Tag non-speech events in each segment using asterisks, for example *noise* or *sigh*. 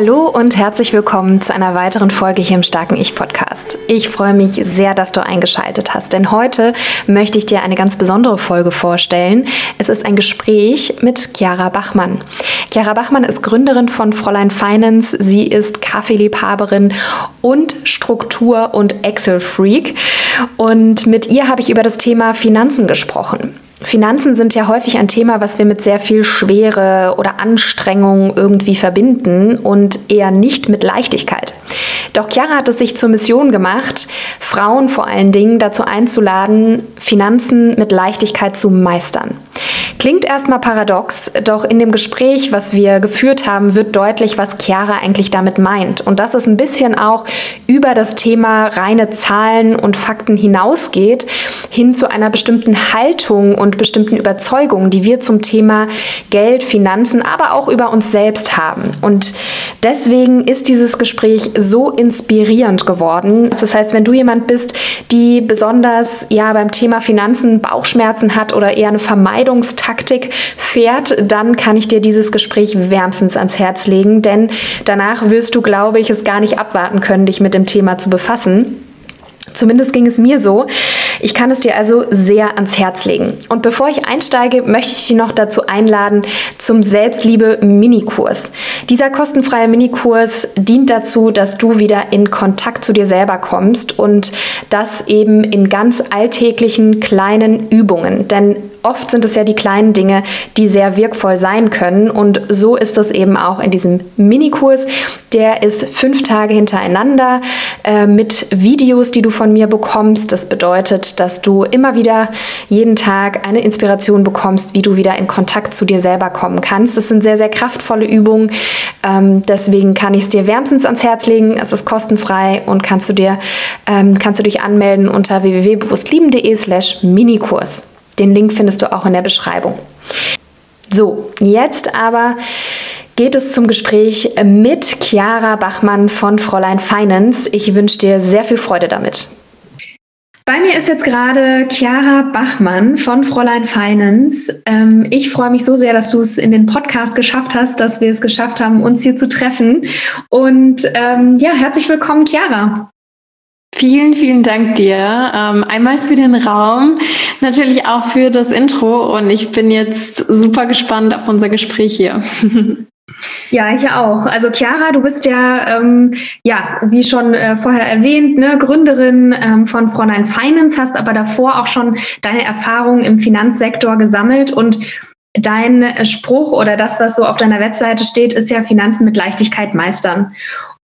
Hallo und herzlich willkommen zu einer weiteren Folge hier im Starken Ich Podcast. Ich freue mich sehr, dass du eingeschaltet hast, denn heute möchte ich dir eine ganz besondere Folge vorstellen. Es ist ein Gespräch mit Chiara Bachmann. Chiara Bachmann ist Gründerin von Fräulein Finance. Sie ist Kaffeeliebhaberin und Struktur- und Excel-Freak. Und mit ihr habe ich über das Thema Finanzen gesprochen. Finanzen sind ja häufig ein Thema, was wir mit sehr viel Schwere oder Anstrengung irgendwie verbinden und eher nicht mit Leichtigkeit. Doch Chiara hat es sich zur Mission gemacht, Frauen vor allen Dingen dazu einzuladen, Finanzen mit Leichtigkeit zu meistern. Klingt erstmal paradox, doch in dem Gespräch, was wir geführt haben, wird deutlich, was Chiara eigentlich damit meint. Und dass es ein bisschen auch über das Thema reine Zahlen und Fakten hinausgeht, hin zu einer bestimmten Haltung und bestimmten Überzeugungen, die wir zum Thema Geld, Finanzen, aber auch über uns selbst haben. Und deswegen ist dieses Gespräch so inspirierend geworden. Das heißt, wenn du jemand bist, die besonders ja beim Thema Finanzen Bauchschmerzen hat oder eher eine Vermeidungstaktik Taktik fährt, dann kann ich dir dieses Gespräch wärmstens ans Herz legen, denn danach wirst du, glaube ich, es gar nicht abwarten können, dich mit dem Thema zu befassen. Zumindest ging es mir so. Ich kann es dir also sehr ans Herz legen. Und bevor ich einsteige, möchte ich dich noch dazu einladen zum Selbstliebe-Minikurs. Dieser kostenfreie Minikurs dient dazu, dass du wieder in Kontakt zu dir selber kommst und das eben in ganz alltäglichen kleinen Übungen. Denn oft sind es ja die kleinen Dinge, die sehr wirkvoll sein können. Und so ist es eben auch in diesem Minikurs. Der ist fünf Tage hintereinander äh, mit Videos, die du von mir bekommst. Das bedeutet, dass du immer wieder jeden Tag eine Inspiration bekommst, wie du wieder in Kontakt zu dir selber kommen kannst. Das sind sehr, sehr kraftvolle Übungen. Ähm, deswegen kann ich es dir wärmstens ans Herz legen. Es ist kostenfrei und kannst du dir ähm, kannst du dich anmelden unter www.bewusstlieben.de slash Minikurs. Den Link findest du auch in der Beschreibung. So, jetzt aber geht es zum Gespräch mit Chiara Bachmann von Fräulein Finance. Ich wünsche dir sehr viel Freude damit. Bei mir ist jetzt gerade Chiara Bachmann von Fräulein Finance. Ähm, ich freue mich so sehr, dass du es in den Podcast geschafft hast, dass wir es geschafft haben, uns hier zu treffen. Und ähm, ja, herzlich willkommen, Chiara. Vielen, vielen Dank dir. Ähm, einmal für den Raum, natürlich auch für das Intro und ich bin jetzt super gespannt auf unser Gespräch hier. *laughs* Ja, ich auch. Also Chiara, du bist ja, ähm, ja, wie schon äh, vorher erwähnt, ne, Gründerin ähm, von Fräulein Finance, hast aber davor auch schon deine Erfahrungen im Finanzsektor gesammelt und Dein Spruch oder das, was so auf deiner Webseite steht, ist ja Finanzen mit Leichtigkeit meistern.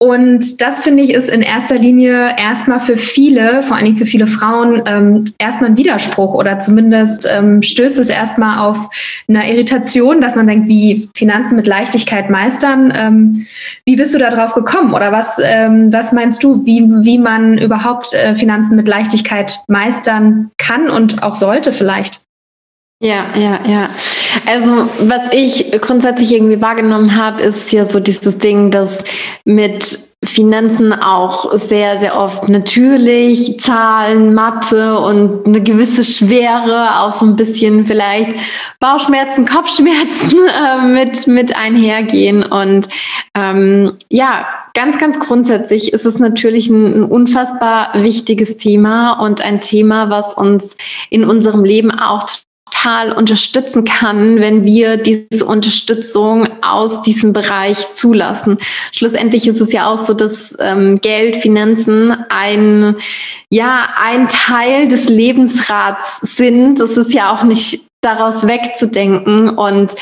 Und das finde ich ist in erster Linie erstmal für viele, vor allen Dingen für viele Frauen, ähm, erstmal ein Widerspruch oder zumindest ähm, stößt es erstmal auf eine Irritation, dass man denkt, wie Finanzen mit Leichtigkeit meistern. Ähm, wie bist du da drauf gekommen oder was, ähm, was meinst du, wie, wie man überhaupt äh, Finanzen mit Leichtigkeit meistern kann und auch sollte vielleicht? Ja, ja, ja. Also was ich grundsätzlich irgendwie wahrgenommen habe, ist ja so dieses Ding, dass mit Finanzen auch sehr, sehr oft natürlich Zahlen, Mathe und eine gewisse Schwere, auch so ein bisschen vielleicht Bauchschmerzen, Kopfschmerzen *laughs* äh, mit, mit einhergehen. Und ähm, ja, ganz, ganz grundsätzlich ist es natürlich ein, ein unfassbar wichtiges Thema und ein Thema, was uns in unserem Leben auch total unterstützen kann, wenn wir diese Unterstützung aus diesem Bereich zulassen. Schlussendlich ist es ja auch so, dass ähm, Geld, Finanzen ein, ja, ein Teil des Lebensrats sind. Das ist ja auch nicht daraus wegzudenken. Und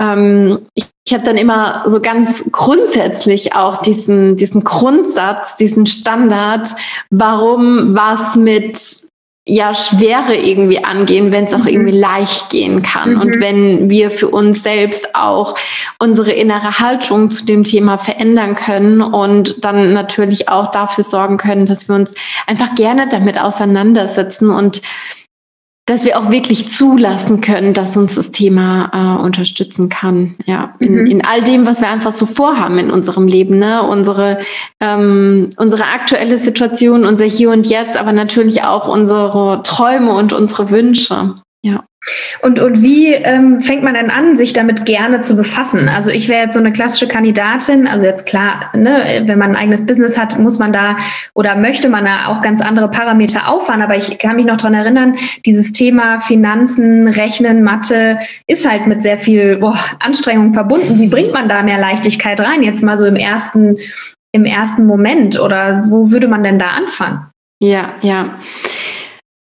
ähm, ich, ich habe dann immer so ganz grundsätzlich auch diesen, diesen Grundsatz, diesen Standard, warum was mit ja Schwere irgendwie angehen, wenn es auch mhm. irgendwie leicht gehen kann. Mhm. Und wenn wir für uns selbst auch unsere innere Haltung zu dem Thema verändern können und dann natürlich auch dafür sorgen können, dass wir uns einfach gerne damit auseinandersetzen und dass wir auch wirklich zulassen können, dass uns das Thema äh, unterstützen kann. Ja, in, mhm. in all dem, was wir einfach so vorhaben in unserem Leben, ne? unsere, ähm, unsere aktuelle Situation, unser Hier und Jetzt, aber natürlich auch unsere Träume und unsere Wünsche. Ja. Und, und wie ähm, fängt man denn an, sich damit gerne zu befassen? Also ich wäre jetzt so eine klassische Kandidatin, also jetzt klar, ne, wenn man ein eigenes Business hat, muss man da oder möchte man da auch ganz andere Parameter auffahren. Aber ich kann mich noch daran erinnern, dieses Thema Finanzen, Rechnen, Mathe ist halt mit sehr viel boah, Anstrengung verbunden. Wie bringt man da mehr Leichtigkeit rein? Jetzt mal so im ersten, im ersten Moment oder wo würde man denn da anfangen? Ja, ja.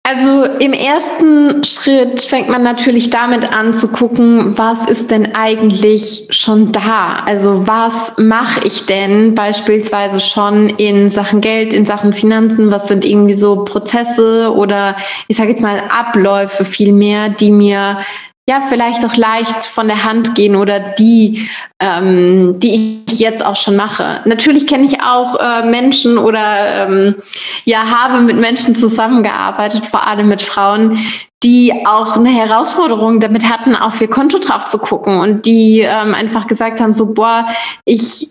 Also im ersten Schritt fängt man natürlich damit an zu gucken, was ist denn eigentlich schon da? Also was mache ich denn beispielsweise schon in Sachen Geld, in Sachen Finanzen? Was sind irgendwie so Prozesse oder ich sage jetzt mal Abläufe vielmehr, die mir ja vielleicht auch leicht von der Hand gehen oder die, ähm, die ich jetzt auch schon mache. Natürlich kenne ich auch äh, Menschen oder ähm, ja habe mit Menschen zusammengearbeitet, vor allem mit Frauen, die auch eine Herausforderung damit hatten, auf ihr Konto drauf zu gucken und die ähm, einfach gesagt haben, so boah, ich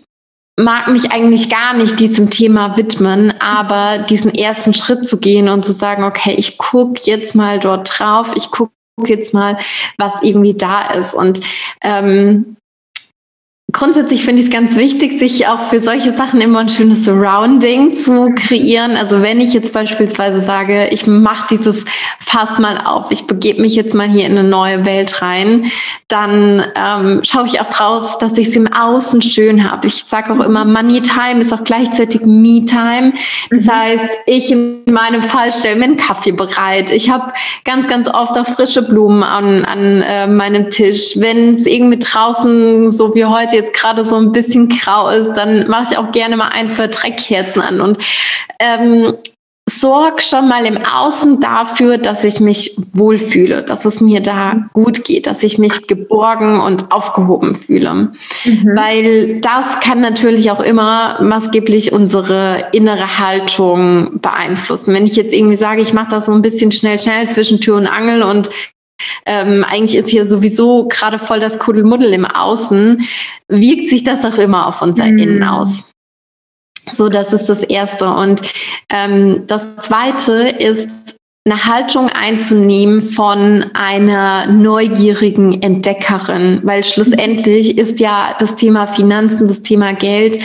mag mich eigentlich gar nicht diesem Thema widmen, aber diesen ersten Schritt zu gehen und zu sagen, okay, ich gucke jetzt mal dort drauf, ich gucke jetzt mal, was irgendwie da ist. Und ähm, Grundsätzlich finde ich es ganz wichtig, sich auch für solche Sachen immer ein schönes Surrounding zu kreieren. Also wenn ich jetzt beispielsweise sage, ich mache dieses Fass mal auf, ich begebe mich jetzt mal hier in eine neue Welt rein, dann ähm, schaue ich auch drauf, dass ich es im Außen schön habe. Ich sage auch immer, Money Time ist auch gleichzeitig Me Time. Das mhm. heißt, ich in meinem Fall stelle mir einen Kaffee bereit. Ich habe ganz, ganz oft auch frische Blumen an, an äh, meinem Tisch. Wenn es irgendwie draußen, so wie heute jetzt gerade so ein bisschen grau ist, dann mache ich auch gerne mal ein, zwei Dreckkerzen an und ähm, sorg schon mal im Außen dafür, dass ich mich wohlfühle, dass es mir da gut geht, dass ich mich geborgen und aufgehoben fühle. Mhm. Weil das kann natürlich auch immer maßgeblich unsere innere Haltung beeinflussen. Wenn ich jetzt irgendwie sage, ich mache das so ein bisschen schnell, schnell zwischen Tür und Angel und ähm, eigentlich ist hier sowieso gerade voll das Kuddelmuddel im Außen, wirkt sich das auch immer auf unser mhm. Innen aus. So, das ist das Erste. Und ähm, das Zweite ist, eine Haltung einzunehmen von einer neugierigen Entdeckerin, weil schlussendlich ist ja das Thema Finanzen, das Thema Geld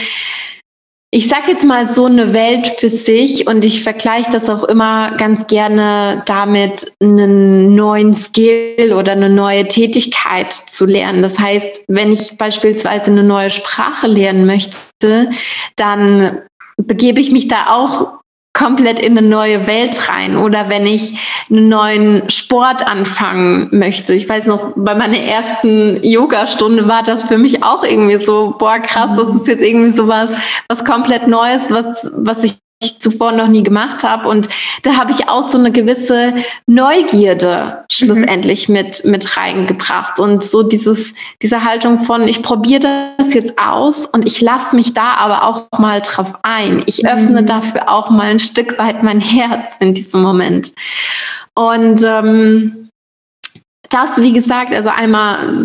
ich sage jetzt mal so eine Welt für sich und ich vergleiche das auch immer ganz gerne damit, einen neuen Skill oder eine neue Tätigkeit zu lernen. Das heißt, wenn ich beispielsweise eine neue Sprache lernen möchte, dann begebe ich mich da auch komplett in eine neue Welt rein oder wenn ich einen neuen Sport anfangen möchte. Ich weiß noch, bei meiner ersten Yoga-Stunde war das für mich auch irgendwie so, boah, krass, das ist jetzt irgendwie sowas, was komplett Neues, was, was ich ich zuvor noch nie gemacht habe. Und da habe ich auch so eine gewisse Neugierde schlussendlich mhm. mit, mit reingebracht. Und so dieses, diese Haltung von, ich probiere das jetzt aus und ich lasse mich da aber auch mal drauf ein. Ich öffne mhm. dafür auch mal ein Stück weit mein Herz in diesem Moment. Und ähm, das, wie gesagt, also einmal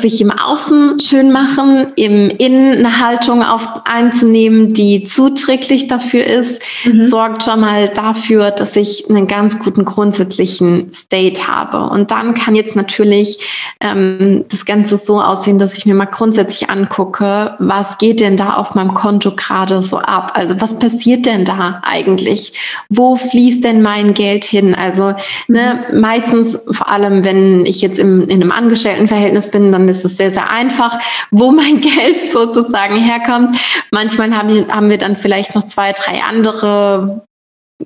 sich im Außen schön machen, im Innen eine Haltung auf, einzunehmen, die zuträglich dafür ist, mhm. sorgt schon mal dafür, dass ich einen ganz guten grundsätzlichen State habe. Und dann kann jetzt natürlich ähm, das Ganze so aussehen, dass ich mir mal grundsätzlich angucke, was geht denn da auf meinem Konto gerade so ab? Also was passiert denn da eigentlich? Wo fließt denn mein Geld hin? Also ne, mhm. meistens, vor allem wenn ich jetzt im, in einem Angestelltenverhältnis bin, dann ist es sehr, sehr einfach, wo mein *laughs* Geld sozusagen herkommt. Manchmal haben, wir, haben wir dann vielleicht noch zwei, drei andere,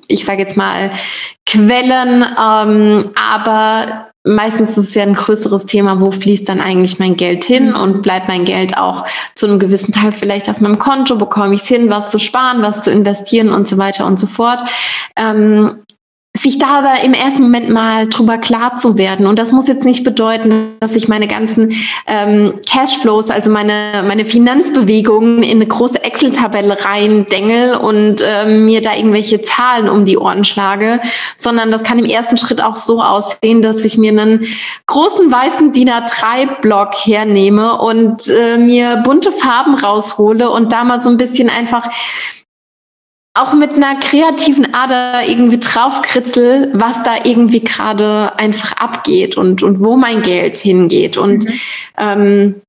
ich sage jetzt mal, Quellen, ähm, aber meistens ist es ja ein größeres Thema, wo fließt dann eigentlich mein Geld hin und bleibt mein Geld auch zu einem gewissen Teil vielleicht auf meinem Konto, bekomme ich es hin, was zu sparen, was zu investieren und so weiter und so fort. Ähm, sich da aber im ersten Moment mal drüber klar zu werden. Und das muss jetzt nicht bedeuten, dass ich meine ganzen ähm, Cashflows, also meine, meine Finanzbewegungen in eine große Excel-Tabelle reindengel und ähm, mir da irgendwelche Zahlen um die Ohren schlage, sondern das kann im ersten Schritt auch so aussehen, dass ich mir einen großen weißen DIN A3-Block hernehme und äh, mir bunte Farben raushole und da mal so ein bisschen einfach auch mit einer kreativen Ader irgendwie draufkritzel, was da irgendwie gerade einfach abgeht und, und wo mein Geld hingeht. Und mhm. ähm,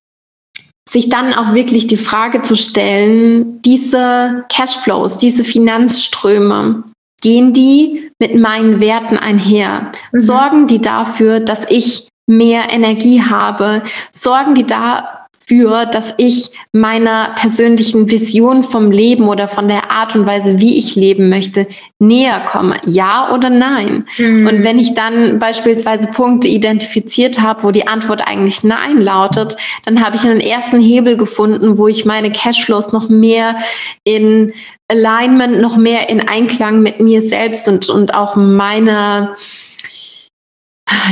sich dann auch wirklich die Frage zu stellen, diese Cashflows, diese Finanzströme, gehen die mit meinen Werten einher? Mhm. Sorgen die dafür, dass ich mehr Energie habe? Sorgen die da dafür, dass ich meiner persönlichen Vision vom Leben oder von der Art und Weise, wie ich leben möchte, näher komme? Ja oder nein? Mhm. Und wenn ich dann beispielsweise Punkte identifiziert habe, wo die Antwort eigentlich Nein lautet, dann habe ich einen ersten Hebel gefunden, wo ich meine Cashflows noch mehr in Alignment, noch mehr in Einklang mit mir selbst und, und auch meiner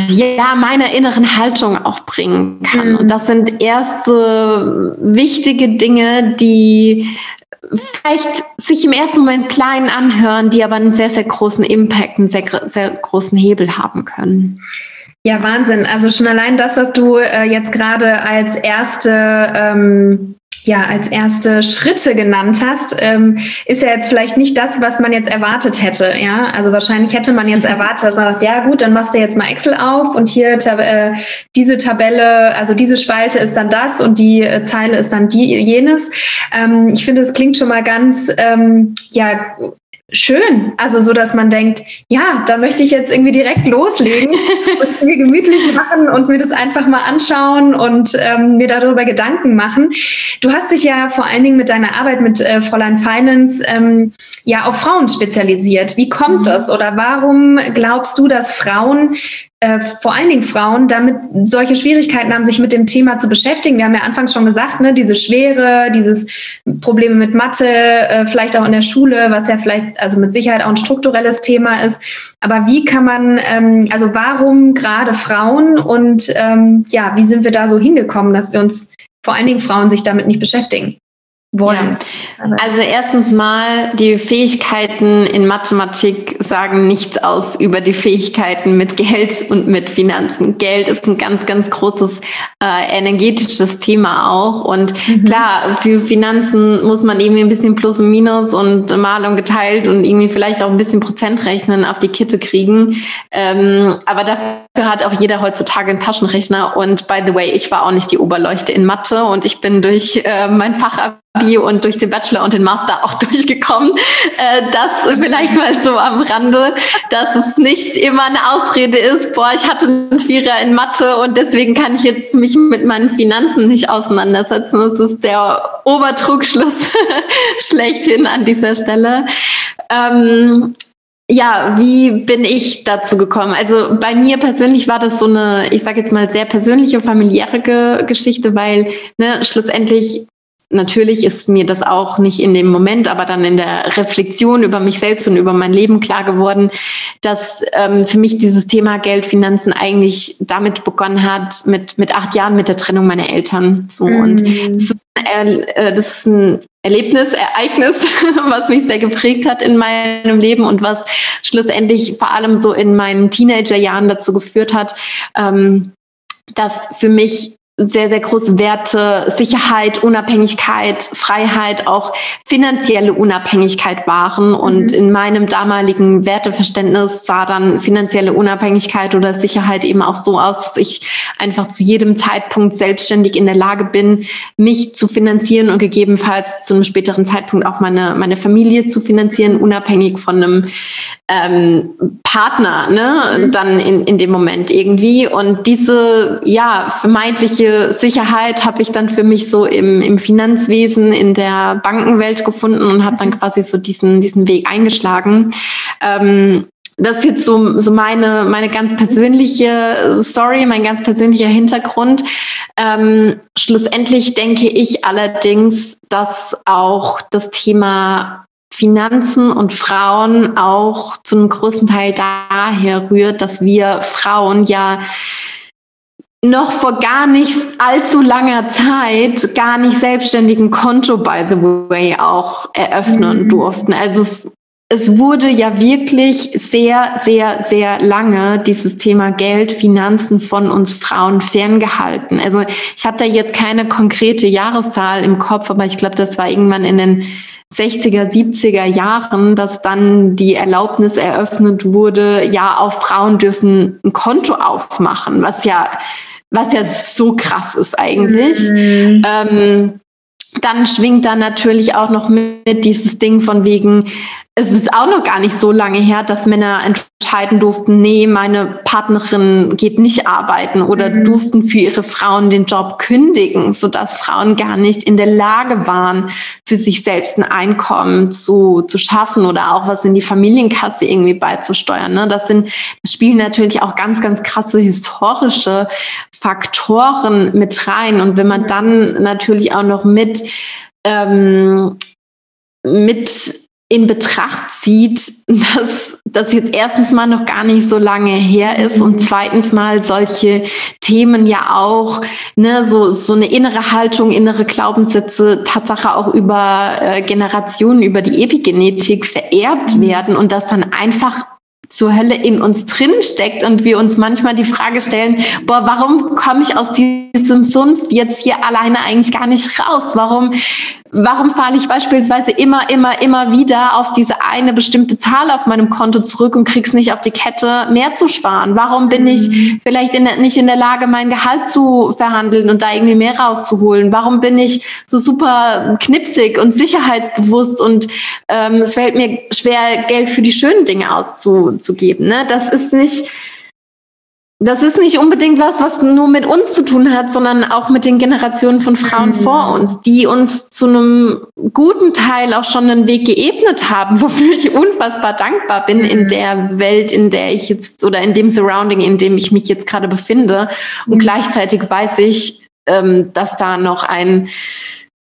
ja, meiner inneren Haltung auch bringen kann. Mhm. Und das sind erste wichtige Dinge, die vielleicht sich im ersten Moment klein anhören, die aber einen sehr, sehr großen Impact, einen sehr, sehr großen Hebel haben können. Ja, Wahnsinn. Also schon allein das, was du äh, jetzt gerade als erste ähm, ja als erste Schritte genannt hast, ähm, ist ja jetzt vielleicht nicht das, was man jetzt erwartet hätte. Ja, also wahrscheinlich hätte man jetzt erwartet, dass man sagt, ja gut, dann machst du jetzt mal Excel auf und hier äh, diese Tabelle, also diese Spalte ist dann das und die äh, Zeile ist dann die jenes. Ähm, ich finde, es klingt schon mal ganz ähm, ja schön. Also so, dass man denkt, ja, da möchte ich jetzt irgendwie direkt loslegen *laughs* und es mir gemütlich machen und mir das einfach mal anschauen und ähm, mir darüber Gedanken machen. Du hast dich ja vor allen Dingen mit deiner Arbeit mit äh, Fräulein Finance ähm, ja auf Frauen spezialisiert. Wie kommt mhm. das oder warum glaubst du, dass Frauen äh, vor allen Dingen Frauen damit solche Schwierigkeiten haben, sich mit dem Thema zu beschäftigen. Wir haben ja anfangs schon gesagt, ne, diese Schwere, dieses Probleme mit Mathe, äh, vielleicht auch in der Schule, was ja vielleicht also mit Sicherheit auch ein strukturelles Thema ist. Aber wie kann man, ähm, also warum gerade Frauen und ähm, ja, wie sind wir da so hingekommen, dass wir uns vor allen Dingen Frauen sich damit nicht beschäftigen? Wollen. Ja. Also erstens mal, die Fähigkeiten in Mathematik sagen nichts aus über die Fähigkeiten mit Geld und mit Finanzen. Geld ist ein ganz, ganz großes äh, energetisches Thema auch. Und mhm. klar, für Finanzen muss man irgendwie ein bisschen Plus und Minus und mal und geteilt und irgendwie vielleicht auch ein bisschen Prozentrechnen auf die Kitte kriegen. Ähm, aber dafür hat auch jeder heutzutage einen Taschenrechner. Und by the way, ich war auch nicht die Oberleuchte in Mathe und ich bin durch äh, mein Fach Bio und durch den Bachelor und den Master auch *laughs* durchgekommen. Äh, das vielleicht mal so am Rande, dass es nicht immer eine Ausrede ist, boah, ich hatte einen Vierer in Mathe und deswegen kann ich jetzt mich mit meinen Finanzen nicht auseinandersetzen. Das ist der Obertrugschluss *laughs* schlechthin an dieser Stelle. Ähm, ja, wie bin ich dazu gekommen? Also bei mir persönlich war das so eine, ich sage jetzt mal, sehr persönliche, familiäre Geschichte, weil ne, schlussendlich Natürlich ist mir das auch nicht in dem Moment, aber dann in der Reflexion über mich selbst und über mein Leben klar geworden, dass ähm, für mich dieses Thema Geld, Finanzen eigentlich damit begonnen hat, mit, mit acht Jahren mit der Trennung meiner Eltern. So. Mhm. Und das ist, äh, das ist ein Erlebnis, Ereignis, *laughs* was mich sehr geprägt hat in meinem Leben und was schlussendlich vor allem so in meinen Teenagerjahren dazu geführt hat, ähm, dass für mich sehr, sehr große Werte, Sicherheit, Unabhängigkeit, Freiheit, auch finanzielle Unabhängigkeit waren. Und mhm. in meinem damaligen Werteverständnis sah dann finanzielle Unabhängigkeit oder Sicherheit eben auch so aus, dass ich einfach zu jedem Zeitpunkt selbstständig in der Lage bin, mich zu finanzieren und gegebenenfalls zu einem späteren Zeitpunkt auch meine, meine Familie zu finanzieren, unabhängig von einem ähm, Partner, ne, mhm. dann in, in dem Moment irgendwie. Und diese, ja, vermeintliche Sicherheit habe ich dann für mich so im, im Finanzwesen, in der Bankenwelt gefunden und habe dann quasi so diesen, diesen Weg eingeschlagen. Ähm, das ist jetzt so, so meine, meine ganz persönliche Story, mein ganz persönlicher Hintergrund. Ähm, schlussendlich denke ich allerdings, dass auch das Thema Finanzen und Frauen auch zu einem großen Teil daher rührt, dass wir Frauen ja noch vor gar nicht allzu langer Zeit gar nicht selbstständigen Konto, by the way, auch eröffnen mhm. durften. Also es wurde ja wirklich sehr, sehr, sehr lange dieses Thema Geld, Finanzen von uns Frauen ferngehalten. Also ich habe da jetzt keine konkrete Jahreszahl im Kopf, aber ich glaube, das war irgendwann in den 60er, 70er Jahren, dass dann die Erlaubnis eröffnet wurde, ja, auch Frauen dürfen ein Konto aufmachen, was ja, was ja so krass ist eigentlich. Mhm. Ähm, dann schwingt da natürlich auch noch mit dieses Ding von wegen, es ist auch noch gar nicht so lange her, dass Männer entscheiden durften, nee, meine Partnerin geht nicht arbeiten oder mhm. durften für ihre Frauen den Job kündigen, sodass Frauen gar nicht in der Lage waren, für sich selbst ein Einkommen zu, zu schaffen oder auch was in die Familienkasse irgendwie beizusteuern. Ne? Das sind, das spielen natürlich auch ganz, ganz krasse historische Faktoren mit rein. Und wenn man dann natürlich auch noch mit, ähm, mit in Betracht zieht, dass das jetzt erstens mal noch gar nicht so lange her ist und zweitens mal solche Themen ja auch, ne, so, so eine innere Haltung, innere Glaubenssätze, Tatsache auch über äh, Generationen, über die Epigenetik vererbt mhm. werden und das dann einfach zur Hölle in uns drin steckt und wir uns manchmal die Frage stellen, boah, warum komme ich aus diesem Sumpf jetzt hier alleine eigentlich gar nicht raus? Warum warum falle ich beispielsweise immer, immer, immer wieder auf diese eine bestimmte Zahl auf meinem Konto zurück und krieg's nicht auf die Kette, mehr zu sparen? Warum bin ich mhm. vielleicht in nicht in der Lage, mein Gehalt zu verhandeln und da irgendwie mehr rauszuholen? Warum bin ich so super knipsig und sicherheitsbewusst und ähm, es fällt mir schwer, Geld für die schönen Dinge auszugeben? Ne? Das ist nicht das ist nicht unbedingt was, was nur mit uns zu tun hat, sondern auch mit den Generationen von Frauen mhm. vor uns, die uns zu einem guten Teil auch schon einen Weg geebnet haben, *laughs* wofür ich unfassbar dankbar bin mhm. in der Welt, in der ich jetzt oder in dem Surrounding, in dem ich mich jetzt gerade befinde. Und mhm. gleichzeitig weiß ich, ähm, dass da noch ein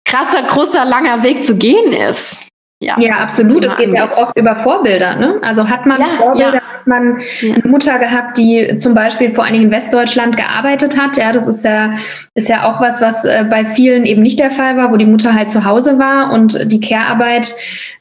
krasser, großer, langer Weg zu gehen ist. Ja, ja absolut. Es geht ja auch oft über Vorbilder. Ne? Also hat man ja, Vorbilder, ja. hat man eine Mutter gehabt, die zum Beispiel vor allen Dingen in Westdeutschland gearbeitet hat. Ja, das ist ja, ist ja auch was, was äh, bei vielen eben nicht der Fall war, wo die Mutter halt zu Hause war und die Care-Arbeit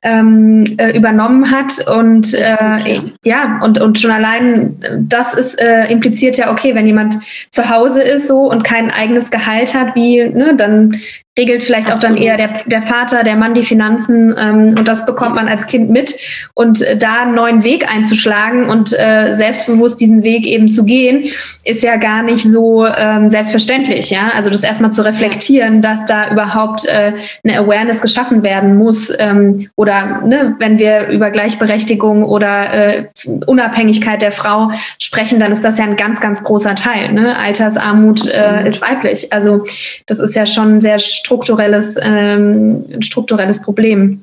ähm, äh, übernommen hat. Und äh, ja, und, und schon allein das ist äh, impliziert ja, okay, wenn jemand zu Hause ist so und kein eigenes Gehalt hat, wie, ne, dann regelt vielleicht Absolut. auch dann eher der, der Vater, der Mann die Finanzen ähm, und das bekommt man als Kind mit. Und äh, da einen neuen Weg einzuschlagen und äh, selbstbewusst diesen Weg eben zu gehen, ist ja gar nicht so ähm, selbstverständlich. Ja? Also das erstmal zu reflektieren, dass da überhaupt äh, eine Awareness geschaffen werden muss. Ähm, oder ne, wenn wir über Gleichberechtigung oder äh, Unabhängigkeit der Frau sprechen, dann ist das ja ein ganz, ganz großer Teil. Ne? Altersarmut äh, ist weiblich. Also das ist ja schon sehr strukturelles, ähm, ein strukturelles Problem.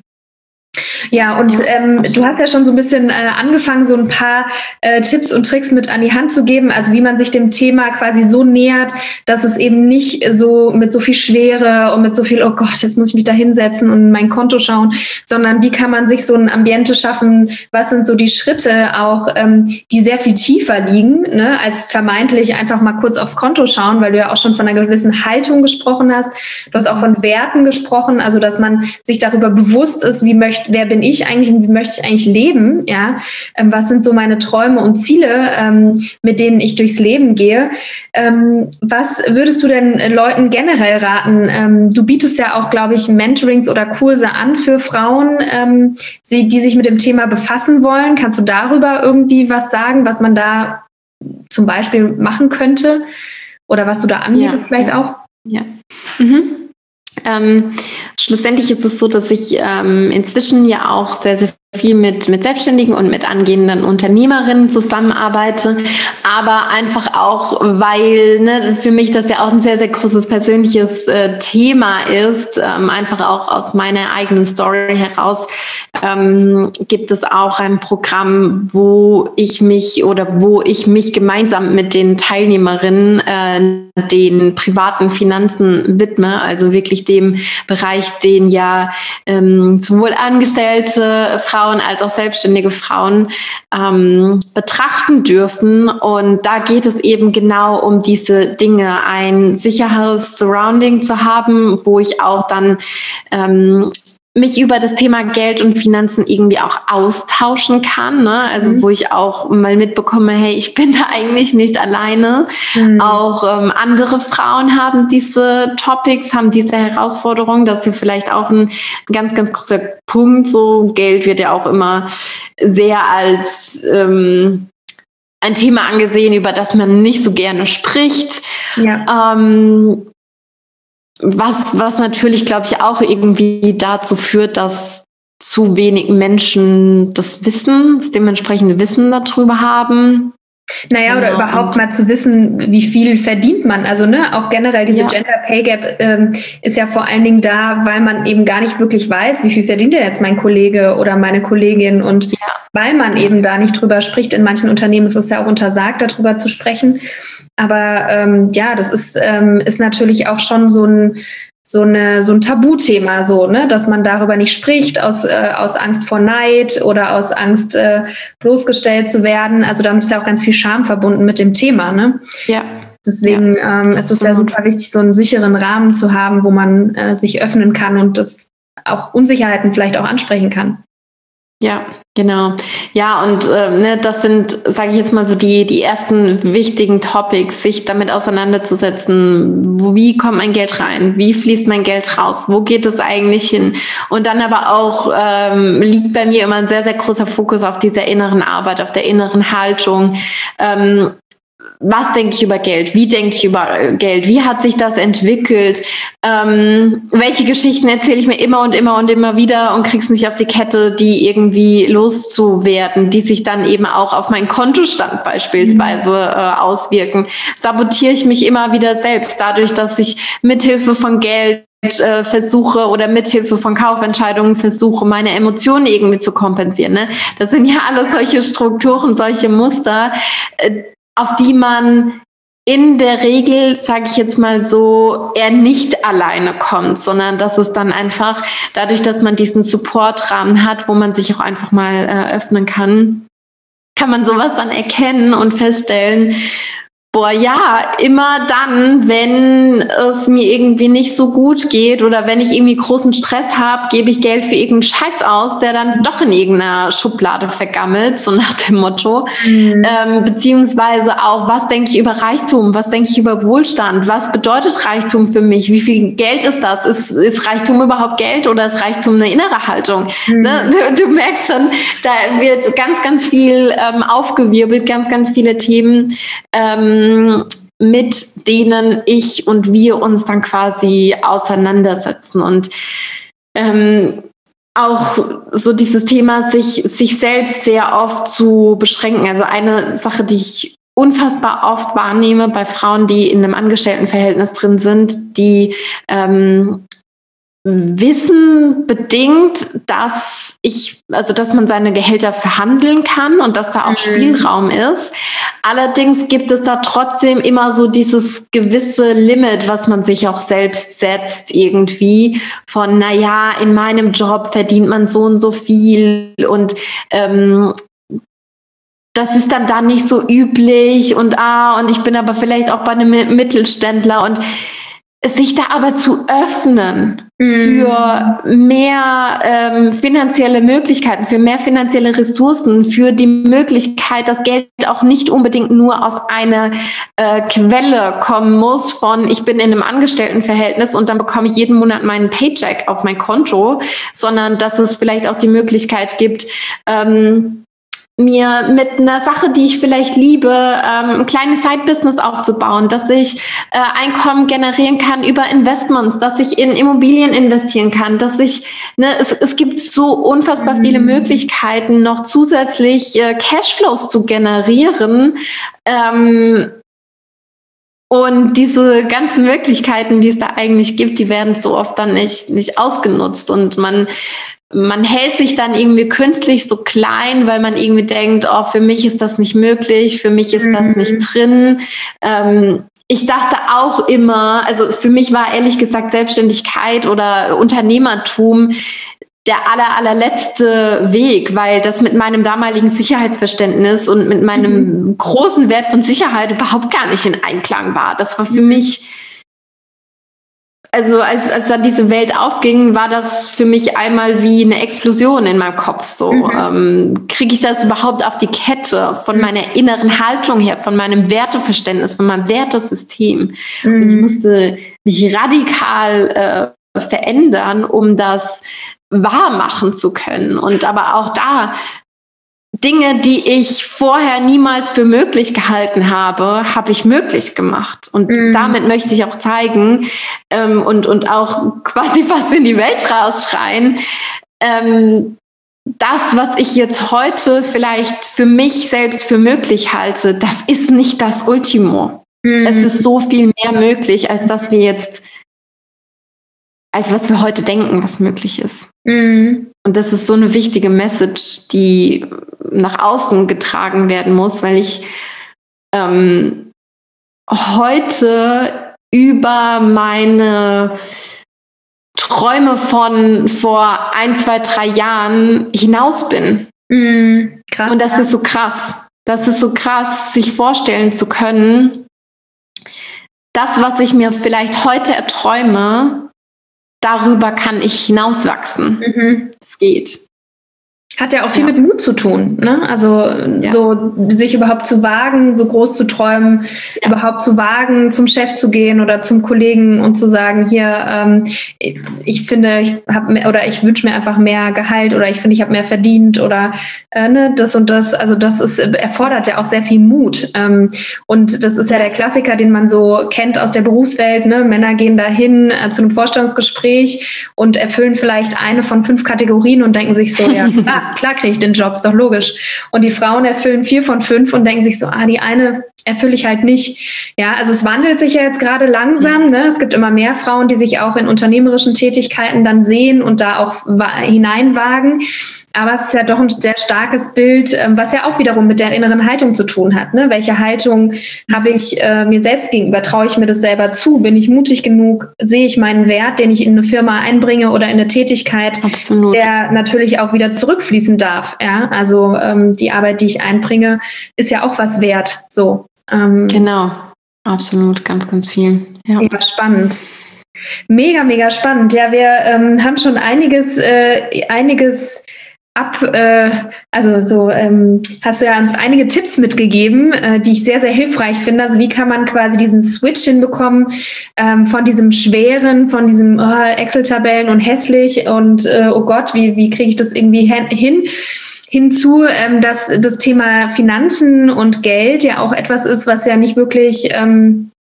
Ja, und ähm, du hast ja schon so ein bisschen äh, angefangen, so ein paar äh, Tipps und Tricks mit an die Hand zu geben, also wie man sich dem Thema quasi so nähert, dass es eben nicht so mit so viel Schwere und mit so viel, oh Gott, jetzt muss ich mich da hinsetzen und mein Konto schauen, sondern wie kann man sich so ein Ambiente schaffen, was sind so die Schritte auch, ähm, die sehr viel tiefer liegen, ne, als vermeintlich einfach mal kurz aufs Konto schauen, weil du ja auch schon von einer gewissen Haltung gesprochen hast. Du hast auch von Werten gesprochen, also dass man sich darüber bewusst ist, wie möchte, wer bin ich eigentlich und wie möchte ich eigentlich leben? Ja, ähm, was sind so meine Träume und Ziele, ähm, mit denen ich durchs Leben gehe? Ähm, was würdest du denn Leuten generell raten? Ähm, du bietest ja auch, glaube ich, Mentorings oder Kurse an für Frauen, ähm, sie, die sich mit dem Thema befassen wollen. Kannst du darüber irgendwie was sagen, was man da zum Beispiel machen könnte? Oder was du da anbietest ja, vielleicht ja. auch? Ja. Mhm. Ähm, schlussendlich ist es so, dass ich ähm, inzwischen ja auch sehr, sehr viel mit, mit Selbstständigen und mit angehenden Unternehmerinnen zusammenarbeite, aber einfach auch, weil ne, für mich das ja auch ein sehr, sehr großes persönliches äh, Thema ist, ähm, einfach auch aus meiner eigenen Story heraus, ähm, gibt es auch ein Programm, wo ich mich oder wo ich mich gemeinsam mit den Teilnehmerinnen äh, den privaten Finanzen widme, also wirklich dem Bereich, den ja ähm, sowohl angestellte Frauen als auch selbstständige Frauen ähm, betrachten dürfen. Und da geht es eben genau um diese Dinge, ein sicheres Surrounding zu haben, wo ich auch dann ähm, mich über das Thema Geld und Finanzen irgendwie auch austauschen kann. Ne? Also mhm. wo ich auch mal mitbekomme, hey, ich bin *laughs* da eigentlich nicht alleine. Mhm. Auch ähm, andere Frauen haben diese Topics, haben diese Herausforderungen. Das ist ja vielleicht auch ein ganz, ganz großer Punkt. So Geld wird ja auch immer sehr als ähm, ein Thema angesehen, über das man nicht so gerne spricht. Ja. Ähm, was, was natürlich, glaube ich, auch irgendwie dazu führt, dass zu wenig Menschen das Wissen, das dementsprechende Wissen darüber haben. Naja, oder genau. überhaupt mal zu wissen, wie viel verdient man. Also ne, auch generell diese ja. Gender Pay Gap ähm, ist ja vor allen Dingen da, weil man eben gar nicht wirklich weiß, wie viel verdient denn jetzt mein Kollege oder meine Kollegin. Und ja. weil man eben da nicht drüber spricht, in manchen Unternehmen ist es ja auch untersagt, darüber zu sprechen. Aber ähm, ja, das ist, ähm, ist natürlich auch schon so ein, so, eine, so ein Tabuthema, so, ne? dass man darüber nicht spricht, aus, äh, aus Angst vor Neid oder aus Angst, äh, bloßgestellt zu werden. Also damit ist ja auch ganz viel Scham verbunden mit dem Thema. Ne? Ja. Deswegen ja, ähm, ist es ja super wichtig, so einen sicheren Rahmen zu haben, wo man äh, sich öffnen kann und das auch Unsicherheiten vielleicht auch ansprechen kann. Ja, genau. Ja, und äh, ne, das sind, sage ich jetzt mal so, die, die ersten wichtigen Topics, sich damit auseinanderzusetzen. Wie kommt mein Geld rein? Wie fließt mein Geld raus? Wo geht es eigentlich hin? Und dann aber auch ähm, liegt bei mir immer ein sehr, sehr großer Fokus auf dieser inneren Arbeit, auf der inneren Haltung. Ähm, was denke ich über Geld? Wie denke ich über äh, Geld? Wie hat sich das entwickelt? Ähm, welche Geschichten erzähle ich mir immer und immer und immer wieder und krieg's nicht auf die Kette, die irgendwie loszuwerden, die sich dann eben auch auf meinen Kontostand beispielsweise mhm. äh, auswirken? Sabotiere ich mich immer wieder selbst dadurch, dass ich mithilfe von Geld äh, versuche oder mithilfe von Kaufentscheidungen versuche, meine Emotionen irgendwie zu kompensieren. Ne? Das sind ja alles solche Strukturen, solche Muster, äh, auf die man in der Regel, sage ich jetzt mal so, eher nicht alleine kommt, sondern dass es dann einfach dadurch, dass man diesen Supportrahmen hat, wo man sich auch einfach mal äh, öffnen kann, kann man sowas dann erkennen und feststellen, Boah, ja, immer dann, wenn es mir irgendwie nicht so gut geht oder wenn ich irgendwie großen Stress habe, gebe ich Geld für irgendeinen Scheiß aus, der dann doch in irgendeiner Schublade vergammelt, so nach dem Motto. Mhm. Ähm, beziehungsweise auch, was denke ich über Reichtum? Was denke ich über Wohlstand? Was bedeutet Reichtum für mich? Wie viel Geld ist das? Ist, ist Reichtum überhaupt Geld oder ist Reichtum eine innere Haltung? Mhm. Ne? Du, du, merkst schon, da wird ganz, ganz viel ähm, aufgewirbelt, ganz, ganz viele Themen. Ähm, ähm, mit denen ich und wir uns dann quasi auseinandersetzen. Und ähm, auch so dieses Thema, sich, sich selbst sehr oft zu beschränken. Also eine Sache, die ich unfassbar oft wahrnehme bei Frauen, die in einem Angestelltenverhältnis drin sind, die ähm, Wissen bedingt, dass ich, also dass man seine Gehälter verhandeln kann und dass da auch mhm. Spielraum ist. Allerdings gibt es da trotzdem immer so dieses gewisse Limit, was man sich auch selbst setzt irgendwie von, na ja, in meinem Job verdient man so und so viel und ähm, das ist dann da nicht so üblich und ah, und ich bin aber vielleicht auch bei einem Mittelständler und sich da aber zu öffnen für mhm. mehr ähm, finanzielle Möglichkeiten, für mehr finanzielle Ressourcen, für die Möglichkeit, dass Geld auch nicht unbedingt nur aus einer äh, Quelle kommen muss von ich bin in einem Angestelltenverhältnis und dann bekomme ich jeden Monat meinen Paycheck auf mein Konto, sondern dass es vielleicht auch die Möglichkeit gibt, ähm, mir mit einer Sache, die ich vielleicht liebe, ähm, ein kleines Side-Business aufzubauen, dass ich äh, Einkommen generieren kann über Investments, dass ich in Immobilien investieren kann, dass ich, ne, es, es gibt so unfassbar viele mhm. Möglichkeiten, noch zusätzlich äh, Cashflows zu generieren. Ähm, und diese ganzen Möglichkeiten, die es da eigentlich gibt, die werden so oft dann nicht, nicht ausgenutzt. Und man man hält sich dann irgendwie künstlich so klein, weil man irgendwie denkt, oh, für mich ist das nicht möglich, für mich ist das nicht mhm. drin. Ähm, ich dachte auch immer, also für mich war ehrlich gesagt Selbstständigkeit oder Unternehmertum der aller, allerletzte Weg, weil das mit meinem damaligen Sicherheitsverständnis und mit meinem mhm. großen Wert von Sicherheit überhaupt gar nicht in Einklang war. Das war für mhm. mich, also als, als dann diese Welt aufging, war das für mich einmal wie eine Explosion in meinem Kopf. So mhm. ähm, kriege ich das überhaupt auf die Kette von mhm. meiner inneren Haltung her, von meinem Werteverständnis, von meinem Wertesystem. Mhm. Und ich musste mich radikal äh, verändern, um das wahr machen zu können. Und aber auch da Dinge, die ich vorher niemals für möglich gehalten habe, habe ich möglich gemacht. Und mhm. damit möchte ich auch zeigen ähm, und, und auch *laughs* quasi fast in die Welt rausschreien. Ähm, das, was ich jetzt heute vielleicht für mich selbst für möglich halte, das ist nicht das Ultimo. Mhm. Es ist so viel mehr möglich, als dass wir jetzt als was wir heute denken, was möglich ist. Mhm. Und das ist so eine wichtige Message, die nach außen getragen werden muss, weil ich ähm, heute über meine Träume von vor ein, zwei, drei Jahren hinaus bin. Mhm, krass, Und das ja. ist so krass. Das ist so krass, sich vorstellen zu können, das, was ich mir vielleicht heute erträume, darüber kann ich hinauswachsen. Mhm. Es geht. Hat ja auch viel ja. mit Mut zu tun, ne? Also ja. so sich überhaupt zu wagen, so groß zu träumen, ja. überhaupt zu wagen, zum Chef zu gehen oder zum Kollegen und zu sagen, hier, ähm, ich, finde, ich habe oder ich wünsche mir einfach mehr Gehalt oder ich finde, ich habe mehr verdient oder äh, ne, das und das. Also das ist erfordert ja auch sehr viel Mut. Ähm, und das ist ja der Klassiker, den man so kennt aus der Berufswelt. Ne? Männer gehen dahin äh, zu einem Vorstellungsgespräch und erfüllen vielleicht eine von fünf Kategorien und denken sich so, ja, *laughs* klar, klar kriege ich den Job, ist doch logisch. Und die Frauen erfüllen vier von fünf und denken sich so, ah, die eine erfülle ich halt nicht. Ja, also es wandelt sich ja jetzt gerade langsam. Ne? Es gibt immer mehr Frauen, die sich auch in unternehmerischen Tätigkeiten dann sehen und da auch hineinwagen. Aber es ist ja doch ein sehr starkes Bild, ähm, was ja auch wiederum mit der inneren Haltung zu tun hat. Ne? Welche Haltung habe ich äh, mir selbst gegenüber? Traue ich mir das selber zu? Bin ich mutig genug? Sehe ich meinen Wert, den ich in eine Firma einbringe oder in eine Tätigkeit, Absolut. der natürlich auch wieder zurückfließen darf? Ja? Also ähm, die Arbeit, die ich einbringe, ist ja auch was wert. So. Ähm, genau, absolut, ganz, ganz viel. Ja, ja spannend. Mega, mega spannend. Ja, wir ähm, haben schon einiges, äh, einiges ab, äh, also so ähm, hast du ja uns einige Tipps mitgegeben, äh, die ich sehr, sehr hilfreich finde. Also wie kann man quasi diesen Switch hinbekommen ähm, von diesem schweren, von diesem oh, Excel-Tabellen und hässlich und äh, oh Gott, wie, wie kriege ich das irgendwie hin? Hinzu, ähm, dass das Thema Finanzen und Geld ja auch etwas ist, was ja nicht wirklich ähm,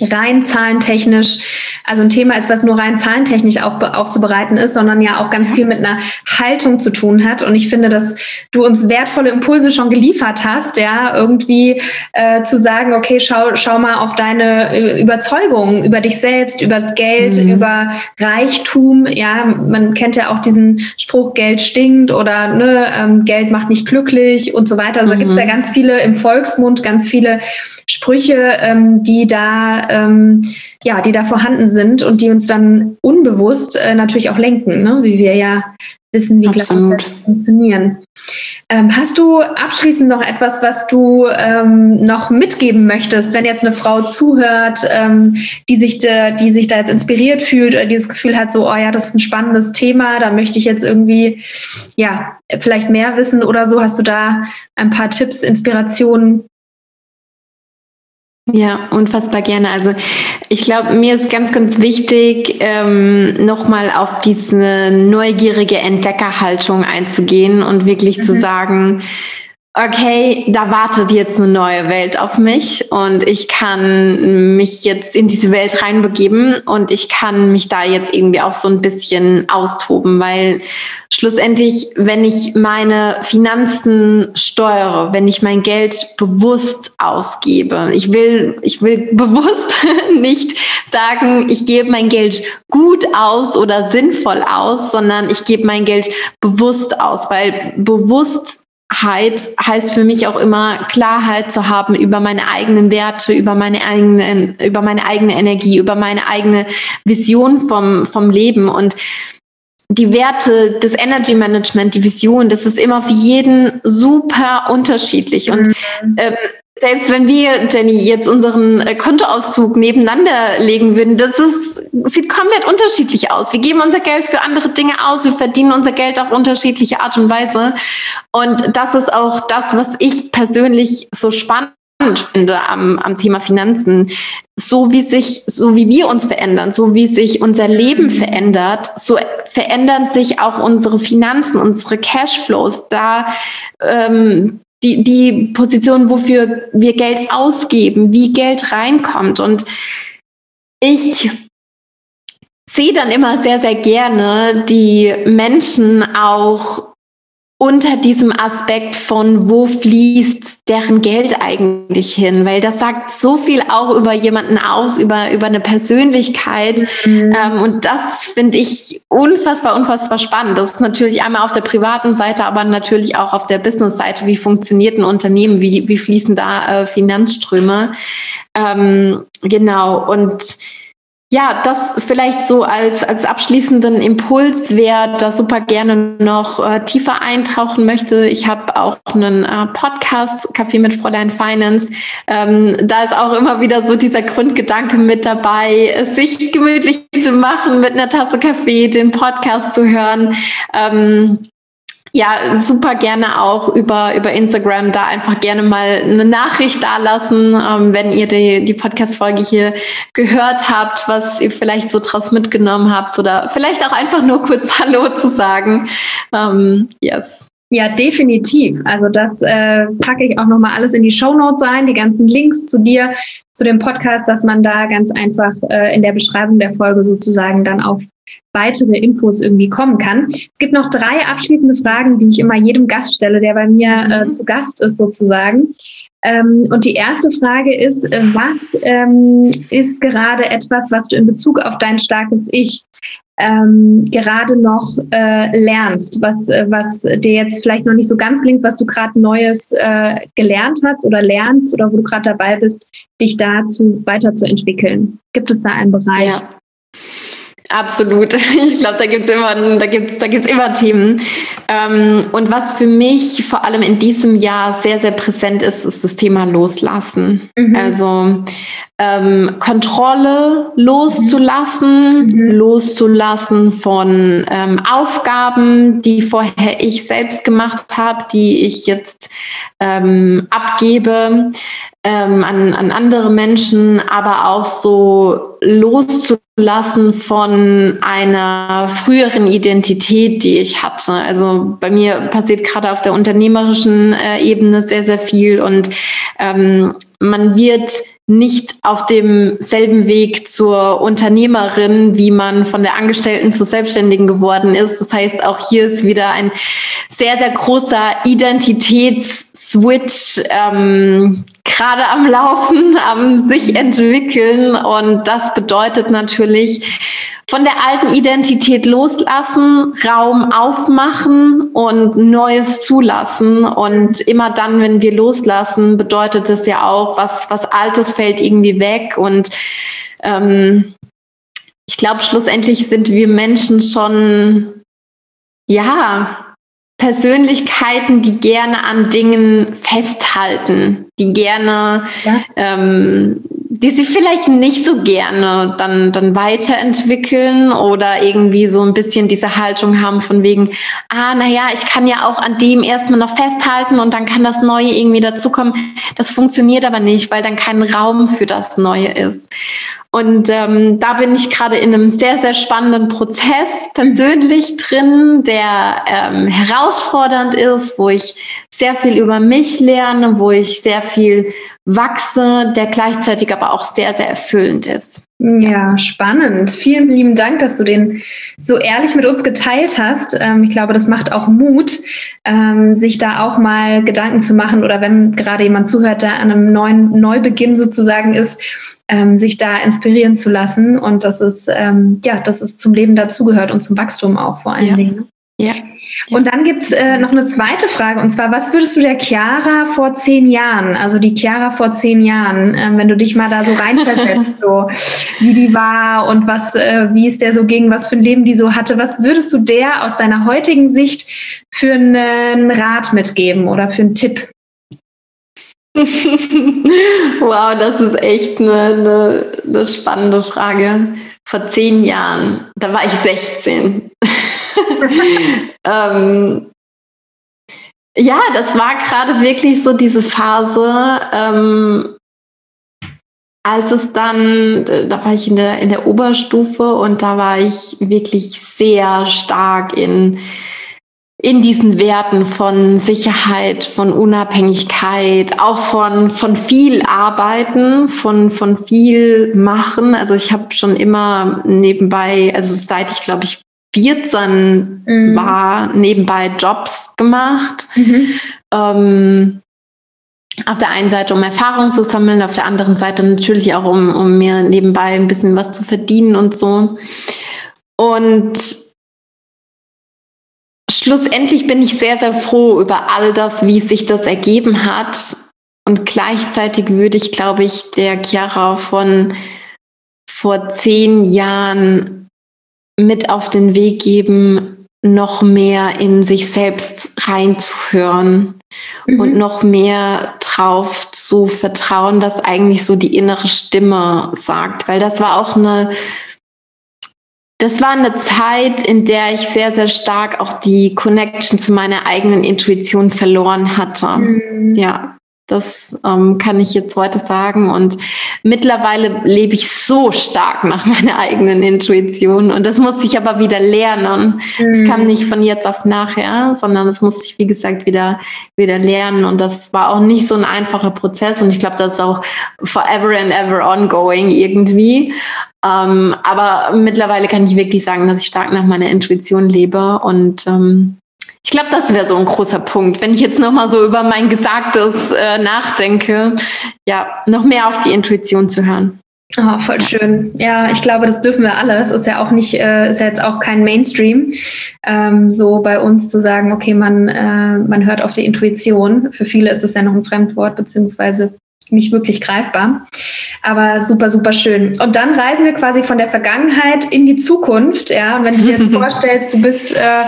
rein zahlentechnisch, also ein Thema ist, was nur rein zahlentechnisch auf, aufzubereiten ist, sondern ja auch ganz viel mit einer Haltung zu tun hat. Und ich finde, dass du uns wertvolle Impulse schon geliefert hast, ja, irgendwie äh, zu sagen, okay, schau, schau mal auf deine äh, Überzeugungen über dich selbst, über das Geld, mhm. über Reichtum. Ja, man kennt ja auch diesen Spruch, Geld stinkt oder ne, ähm, Geld macht nicht glücklich und so weiter. Also mhm. da gibt es ja ganz viele im Volksmund, ganz viele Sprüche, ähm, die da ähm, ja, die da vorhanden sind und die uns dann unbewusst äh, natürlich auch lenken, ne? wie wir ja wissen, wie Glaubenssätze funktionieren. Ähm, hast du abschließend noch etwas, was du ähm, noch mitgeben möchtest, wenn jetzt eine Frau zuhört, ähm, die, sich de, die sich da jetzt inspiriert fühlt oder dieses Gefühl hat, so, oh ja, das ist ein spannendes Thema, da möchte ich jetzt irgendwie, ja, vielleicht mehr wissen oder so. Hast du da ein paar Tipps, Inspirationen, ja, unfassbar gerne. Also ich glaube, mir ist ganz, ganz wichtig, ähm, nochmal auf diese neugierige Entdeckerhaltung einzugehen und wirklich mhm. zu sagen, okay, da wartet jetzt eine neue Welt auf mich und ich kann mich jetzt in diese Welt reinbegeben und ich kann mich da jetzt irgendwie auch so ein bisschen austoben, weil schlussendlich, wenn ich meine Finanzen steuere, wenn ich mein Geld bewusst ausgebe, ich will, ich will *laughs* bewusst nicht sagen, ich gebe mein Geld gut aus oder sinnvoll aus, sondern ich gebe mein Geld bewusst aus, weil bewusst heißt für mich auch immer Klarheit zu haben über meine eigenen Werte, über meine eigene, über meine eigene Energie, über meine eigene Vision vom, vom Leben und die Werte, das Energy Management, die Vision, das ist immer für jeden super unterschiedlich. Und mhm. ähm, selbst wenn wir, Jenny, jetzt unseren äh, Kontoauszug nebeneinander legen würden, das ist, sieht komplett unterschiedlich aus. Wir geben unser Geld für andere Dinge aus, wir verdienen unser Geld auf unterschiedliche Art und Weise. Und das ist auch das, was ich persönlich so spannend finde am, am Thema Finanzen. So wie sich, so wie wir uns verändern, so wie sich unser Leben verändert, so verändern sich auch unsere Finanzen, unsere Cashflows. Da ähm, die, die Position, wofür wir Geld ausgeben, wie Geld reinkommt. Und ich sehe dann immer sehr, sehr gerne die Menschen auch unter diesem Aspekt von, wo fließt deren Geld eigentlich hin? Weil das sagt so viel auch über jemanden aus, über, über eine Persönlichkeit. Mhm. Ähm, und das finde ich unfassbar, unfassbar spannend. Das ist natürlich einmal auf der privaten Seite, aber natürlich auch auf der Business-Seite. Wie funktioniert ein Unternehmen? Wie, wie fließen da äh, Finanzströme? Ähm, genau. Und ja, das vielleicht so als, als abschließenden Impuls, wer da super gerne noch äh, tiefer eintauchen möchte. Ich habe auch einen äh, Podcast, Kaffee mit Fräulein Finance. Ähm, da ist auch immer wieder so dieser Grundgedanke mit dabei, sich gemütlich zu machen, mit einer Tasse Kaffee den Podcast zu hören. Ähm, ja, super gerne auch über, über Instagram da einfach gerne mal eine Nachricht dalassen, ähm, wenn ihr die, die Podcast-Folge hier gehört habt, was ihr vielleicht so draus mitgenommen habt oder vielleicht auch einfach nur kurz *laughs* Hallo zu sagen. Ähm, yes. Ja, definitiv. Also das äh, packe ich auch nochmal alles in die Show Notes ein, die ganzen Links zu dir, zu dem Podcast, dass man da ganz einfach äh, in der Beschreibung der Folge sozusagen dann auf weitere Infos irgendwie kommen kann. Es gibt noch drei abschließende Fragen, die ich immer jedem Gast stelle, der bei mir äh, mhm. zu Gast ist sozusagen. Ähm, und die erste Frage ist, äh, was ähm, ist gerade etwas, was du in Bezug auf dein starkes Ich ähm, gerade noch äh, lernst, was, äh, was dir jetzt vielleicht noch nicht so ganz klingt, was du gerade Neues äh, gelernt hast oder lernst oder wo du gerade dabei bist, dich dazu weiterzuentwickeln? Gibt es da einen Bereich? Ja. Absolut. *laughs* Ich glaube, da gibt's immer, da gibt's, da gibt's immer Themen. Ähm, und was für mich vor allem in diesem Jahr sehr, sehr präsent ist, ist das Thema Loslassen. Mhm. Also ähm, Kontrolle loszulassen, mhm. loszulassen von ähm, Aufgaben, die vorher ich selbst gemacht habe, die ich jetzt ähm, abgebe ähm, an, an andere Menschen, aber auch so loszulassen von einer früheren Identität, die ich hatte. Also bei mir passiert gerade auf der unternehmerischen äh, Ebene sehr, sehr viel und ähm, man wird nicht auf demselben Weg zur Unternehmerin, wie man von der Angestellten zur Selbstständigen geworden ist. Das heißt, auch hier ist wieder ein sehr, sehr großer Identitätsswitch ähm, gerade am Laufen, am sich entwickeln. Und das bedeutet natürlich, von der alten Identität loslassen, Raum aufmachen und Neues zulassen. Und immer dann, wenn wir loslassen, bedeutet es ja auch, was, was Altes fällt irgendwie weg. Und ähm, ich glaube, schlussendlich sind wir Menschen schon, ja, Persönlichkeiten, die gerne an Dingen festhalten, die gerne ja. ähm, die sie vielleicht nicht so gerne dann, dann weiterentwickeln oder irgendwie so ein bisschen diese Haltung haben von wegen, ah, naja, ich kann ja auch an dem erstmal noch festhalten und dann kann das Neue irgendwie dazukommen. Das funktioniert aber nicht, weil dann kein Raum für das Neue ist. Und ähm, da bin ich gerade in einem sehr, sehr spannenden Prozess persönlich drin, der ähm, herausfordernd ist, wo ich sehr viel über mich lerne, wo ich sehr viel wachse, der gleichzeitig aber auch sehr, sehr erfüllend ist. Ja, spannend. Vielen lieben Dank, dass du den so ehrlich mit uns geteilt hast. Ähm, ich glaube, das macht auch Mut, ähm, sich da auch mal Gedanken zu machen oder wenn gerade jemand zuhört, der an einem neuen Neubeginn sozusagen ist, ähm, sich da inspirieren zu lassen und dass es, ja, dass es zum Leben dazugehört und zum Wachstum auch vor allen ja. Dingen. Ja. Und dann gibt es äh, noch eine zweite Frage, und zwar, was würdest du der Chiara vor zehn Jahren, also die Chiara vor zehn Jahren, äh, wenn du dich mal da so reinversetzt, *laughs* so wie die war und was, äh, wie es der so ging, was für ein Leben die so hatte, was würdest du der aus deiner heutigen Sicht für einen Rat mitgeben oder für einen Tipp? *laughs* wow, das ist echt eine, eine, eine spannende Frage. Vor zehn Jahren, da war ich 16. *laughs* ähm, ja, das war gerade wirklich so diese Phase, ähm, als es dann, da war ich in der, in der Oberstufe und da war ich wirklich sehr stark in, in diesen Werten von Sicherheit, von Unabhängigkeit, auch von, von viel Arbeiten, von, von viel Machen. Also ich habe schon immer nebenbei, also seit ich glaube ich 14 mhm. war, nebenbei Jobs gemacht. Mhm. Ähm, auf der einen Seite, um Erfahrung zu sammeln, auf der anderen Seite natürlich auch, um, um mir nebenbei ein bisschen was zu verdienen und so. Und schlussendlich bin ich sehr, sehr froh über all das, wie sich das ergeben hat. Und gleichzeitig würde ich, glaube ich, der Chiara von vor zehn Jahren mit auf den Weg geben, noch mehr in sich selbst reinzuhören mhm. und noch mehr drauf zu vertrauen, was eigentlich so die innere Stimme sagt. Weil das war auch eine, das war eine Zeit, in der ich sehr, sehr stark auch die Connection zu meiner eigenen Intuition verloren hatte. Mhm. Ja. Das ähm, kann ich jetzt heute sagen. Und mittlerweile lebe ich so stark nach meiner eigenen Intuition. Und das muss ich aber wieder lernen. Es mhm. kam nicht von jetzt auf nachher, sondern es muss ich, wie gesagt, wieder, wieder lernen. Und das war auch nicht so ein einfacher Prozess. Und ich glaube, das ist auch forever and ever ongoing irgendwie. Ähm, aber mittlerweile kann ich wirklich sagen, dass ich stark nach meiner Intuition lebe und ähm, ich glaube, das wäre so ein großer Punkt, wenn ich jetzt noch mal so über mein Gesagtes äh, nachdenke, ja, noch mehr auf die Intuition zu hören. Oh, voll schön. Ja, ich glaube, das dürfen wir alle. Es ist ja auch nicht, äh, ist ja jetzt auch kein Mainstream, ähm, so bei uns zu sagen, okay, man, äh, man hört auf die Intuition. Für viele ist es ja noch ein Fremdwort, beziehungsweise nicht wirklich greifbar. Aber super, super schön. Und dann reisen wir quasi von der Vergangenheit in die Zukunft. Ja, und wenn du dir jetzt *laughs* vorstellst, du bist äh,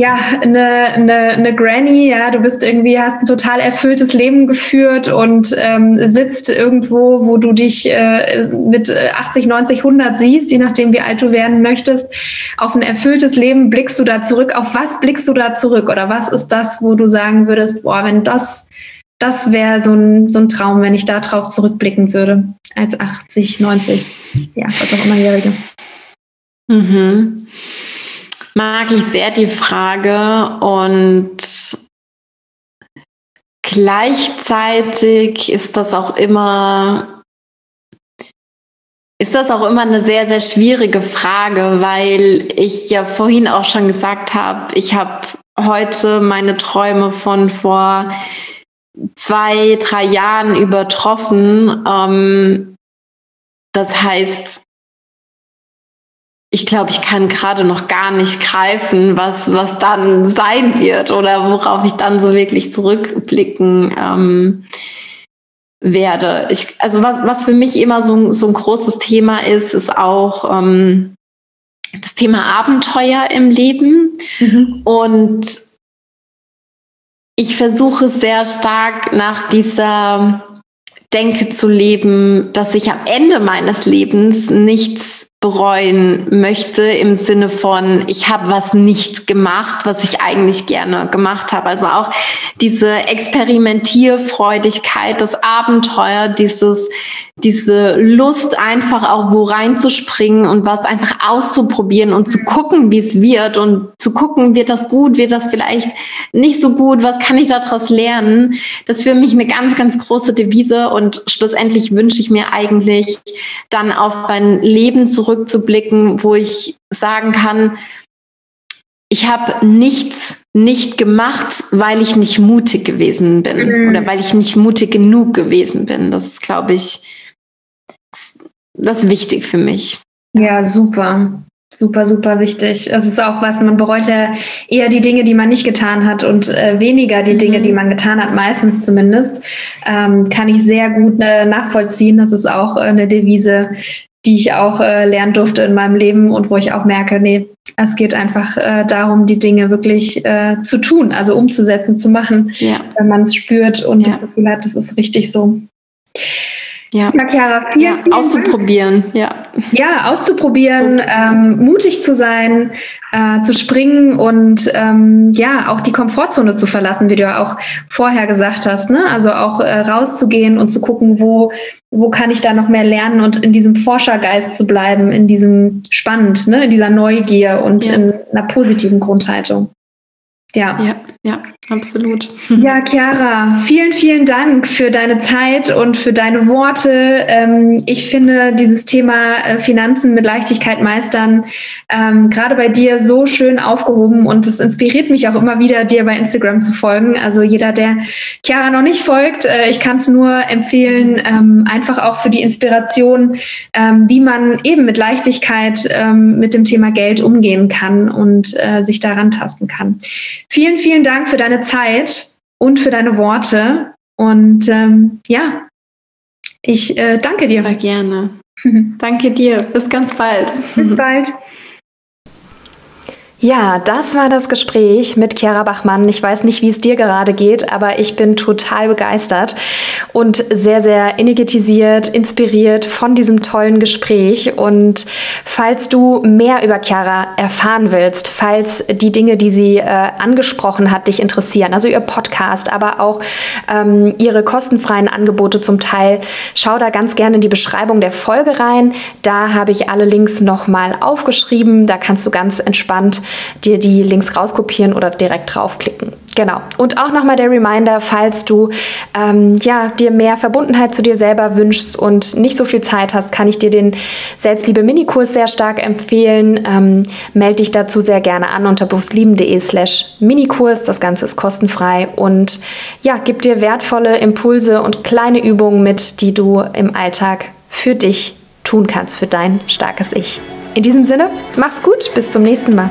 ja, eine, eine, eine Granny, ja, du bist irgendwie, hast ein total erfülltes Leben geführt und ähm, sitzt irgendwo, wo du dich äh, mit 80, 90, 100 siehst, je nachdem, wie alt du werden möchtest. Auf ein erfülltes Leben blickst du da zurück. Auf was blickst du da zurück? Oder was ist das, wo du sagen würdest, boah, wenn das, das wäre so ein, so ein Traum, wenn ich da drauf zurückblicken würde, als 80, 90, ja, was auch immer Jährige. Mhm mag ich sehr die Frage und gleichzeitig ist das auch immer ist das auch immer eine sehr, sehr schwierige Frage, weil ich ja vorhin auch schon gesagt habe, ich habe heute meine Träume von vor zwei, drei Jahren übertroffen. Ähm, das heißt, ich glaube, ich kann gerade noch gar nicht greifen, was, was dann sein wird oder worauf ich dann so wirklich zurückblicken ähm, werde. Ich, also was, was für mich immer so, so ein großes Thema ist, ist auch ähm, das Thema Abenteuer im Leben. Mhm. Und ich versuche sehr stark nach dieser Denke zu leben, dass ich am Ende meines Lebens nichts bereuen möchte im Sinne von, ich habe was nicht gemacht, was ich eigentlich gerne gemacht habe. Also auch diese Experimentierfreudigkeit, das Abenteuer, dieses, diese Lust einfach auch wo reinzuspringen und was einfach auszuprobieren und zu gucken, wie es wird und zu gucken, wird das gut, wird das vielleicht nicht so gut, was kann ich daraus lernen? Das ist für mich eine ganz, ganz große Devise und schlussendlich wünsche ich mir eigentlich dann auf mein Leben zurück zurückzublicken, wo ich sagen kann, ich habe nichts nicht gemacht, weil ich nicht mutig gewesen bin mhm. oder weil ich nicht mutig genug gewesen bin. Das ist, glaube ich, das ist wichtig für mich. Ja, super. Super, super wichtig. Es ist auch was, man bereut ja eher die Dinge, die man nicht getan hat und äh, weniger die Dinge, die mhm. man getan hat, meistens zumindest. Ähm, kann ich sehr gut äh, nachvollziehen. Das ist auch äh, eine Devise, die ich auch äh, lernen durfte in meinem Leben und wo ich auch merke, nee, es geht einfach äh, darum, die Dinge wirklich äh, zu tun, also umzusetzen, zu machen, ja. wenn man es spürt und ja. das Gefühl hat, das ist richtig so. Ja, ja Chiara, vielen, ja, vielen auszuprobieren, Dank. ja. Ja, auszuprobieren, ähm, mutig zu sein, äh, zu springen und ähm, ja, auch die Komfortzone zu verlassen, wie du ja auch vorher gesagt hast. Ne? Also auch äh, rauszugehen und zu gucken, wo, wo kann ich da noch mehr lernen und in diesem Forschergeist zu bleiben, in diesem Spannend, ne? in dieser Neugier und ja. in einer positiven Grundhaltung. Ja. ja, ja, absolut. *laughs* Ja, Chiara, vielen, vielen Dank für deine Zeit und für deine Worte. Ähm, ich finde dieses Thema äh, Finanzen mit Leichtigkeit meistern ähm, gerade bei dir so schön aufgehoben und es inspiriert mich auch immer wieder, dir bei Instagram zu folgen. Also jeder, der Chiara noch nicht folgt, äh, ich kann es nur empfehlen, ähm, einfach auch für die Inspiration, wie man eben mit Leichtigkeit mit dem Thema Geld umgehen kann und äh, sich daran tasten kann. Vielen, vielen Dank für deine Zeit und für deine Worte. Und ähm, ja, ich äh, danke dir. Sehr gerne. *laughs* danke dir. Bis ganz bald. Bis bald. *laughs* Ja, das war das Gespräch mit Chiara Bachmann. Ich weiß nicht, wie es dir gerade geht, aber ich bin total begeistert und sehr, sehr energetisiert, inspiriert von diesem tollen Gespräch. Und falls du mehr über Chiara erfahren willst, falls die Dinge, die sie äh, angesprochen hat, dich interessieren, also ihr Podcast, aber auch ähm, ihre kostenfreien Angebote zum Teil, schau da ganz gerne in die Beschreibung der Folge rein. Da habe ich alle Links nochmal aufgeschrieben. Da kannst du ganz entspannt dir die Links rauskopieren oder direkt draufklicken. Genau. Und auch nochmal der Reminder, falls du ähm, ja, dir mehr Verbundenheit zu dir selber wünschst und nicht so viel Zeit hast, kann ich dir den Selbstliebe-Minikurs sehr stark empfehlen. Ähm, melde dich dazu sehr gerne an unter bewusstlieben.de slash Minikurs. Das Ganze ist kostenfrei und ja, gibt dir wertvolle Impulse und kleine Übungen mit, die du im Alltag für dich tun kannst, für dein starkes Ich. In diesem Sinne, mach's gut, bis zum nächsten Mal.